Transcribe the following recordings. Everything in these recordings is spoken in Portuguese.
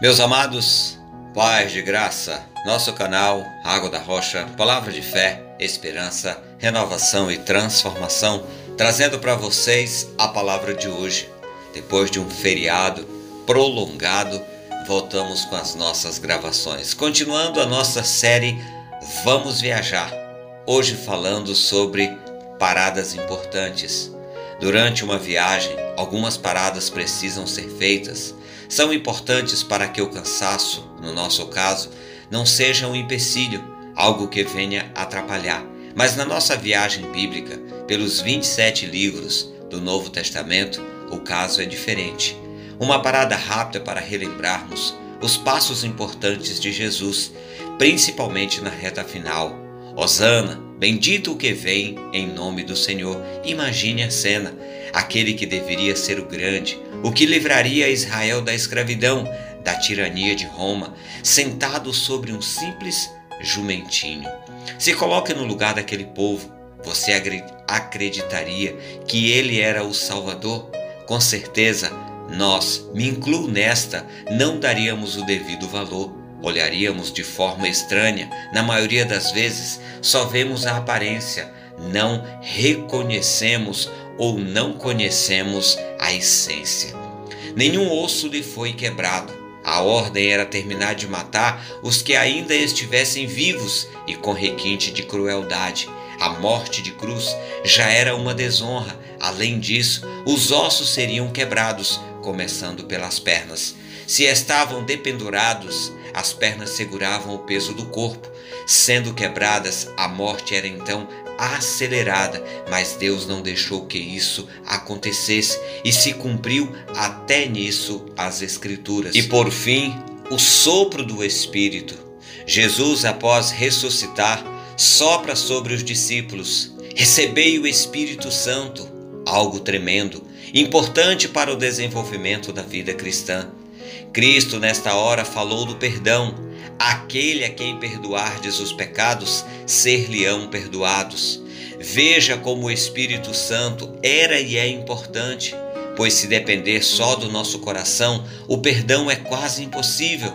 Meus amados, paz de graça, nosso canal Água da Rocha, palavra de fé, esperança, renovação e transformação, trazendo para vocês a palavra de hoje. Depois de um feriado prolongado, voltamos com as nossas gravações, continuando a nossa série Vamos Viajar. Hoje falando sobre paradas importantes. Durante uma viagem, algumas paradas precisam ser feitas. São importantes para que o cansaço, no nosso caso, não seja um empecilho, algo que venha atrapalhar. Mas na nossa viagem bíblica, pelos 27 livros do Novo Testamento, o caso é diferente. Uma parada rápida para relembrarmos os passos importantes de Jesus, principalmente na reta final. Osana, Bendito o que vem em nome do Senhor. Imagine a cena: aquele que deveria ser o grande, o que livraria Israel da escravidão, da tirania de Roma, sentado sobre um simples jumentinho. Se coloque no lugar daquele povo. Você acreditaria que ele era o Salvador? Com certeza, nós, me incluo nesta, não daríamos o devido valor olharíamos de forma estranha, na maioria das vezes só vemos a aparência, não reconhecemos ou não conhecemos a essência. Nenhum osso lhe foi quebrado. A ordem era terminar de matar os que ainda estivessem vivos e com requinte de crueldade. A morte de cruz já era uma desonra. Além disso, os ossos seriam quebrados, começando pelas pernas. Se estavam dependurados, as pernas seguravam o peso do corpo. Sendo quebradas, a morte era então acelerada, mas Deus não deixou que isso acontecesse e se cumpriu até nisso as Escrituras. E por fim, o sopro do Espírito. Jesus, após ressuscitar, sopra sobre os discípulos: Recebei o Espírito Santo, algo tremendo, importante para o desenvolvimento da vida cristã. Cristo, nesta hora, falou do perdão. Aquele a quem perdoardes os pecados, ser-lhe-ão perdoados. Veja como o Espírito Santo era e é importante, pois se depender só do nosso coração, o perdão é quase impossível.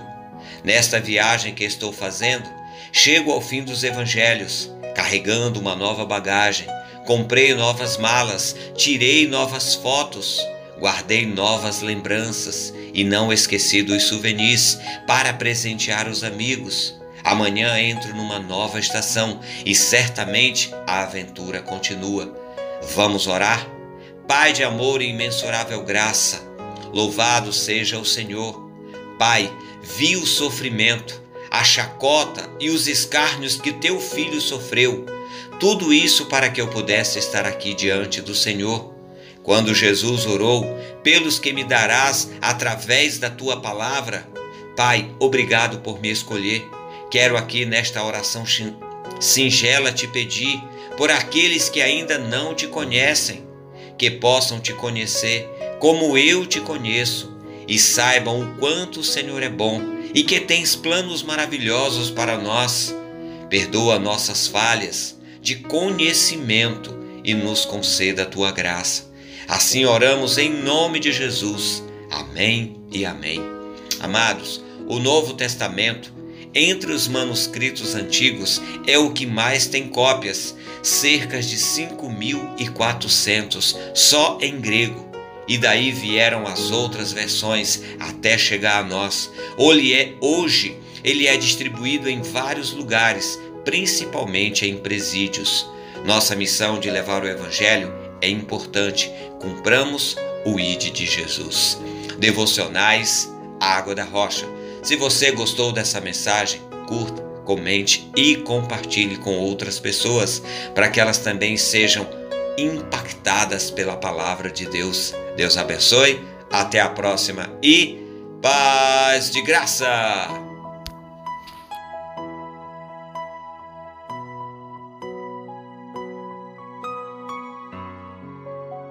Nesta viagem que estou fazendo, chego ao fim dos evangelhos, carregando uma nova bagagem. Comprei novas malas, tirei novas fotos, guardei novas lembranças e não esqueci dos souvenirs para presentear os amigos. Amanhã entro numa nova estação e certamente a aventura continua. Vamos orar? Pai de amor e imensurável graça, louvado seja o Senhor. Pai, vi o sofrimento, a chacota e os escárnios que teu filho sofreu. Tudo isso para que eu pudesse estar aqui diante do Senhor quando Jesus orou, pelos que me darás através da tua palavra, Pai, obrigado por me escolher. Quero aqui nesta oração singela te pedir por aqueles que ainda não te conhecem, que possam te conhecer como eu te conheço e saibam o quanto o Senhor é bom e que tens planos maravilhosos para nós. Perdoa nossas falhas de conhecimento e nos conceda a tua graça. Assim oramos em nome de Jesus. Amém e amém. Amados, o Novo Testamento, entre os manuscritos antigos, é o que mais tem cópias, cerca de 5.400, só em grego. E daí vieram as outras versões até chegar a nós. É, hoje ele é distribuído em vários lugares, principalmente em presídios. Nossa missão de levar o Evangelho é importante, cumpramos o ID de Jesus. Devocionais Água da Rocha. Se você gostou dessa mensagem, curta, comente e compartilhe com outras pessoas para que elas também sejam impactadas pela palavra de Deus. Deus abençoe, até a próxima e paz de graça!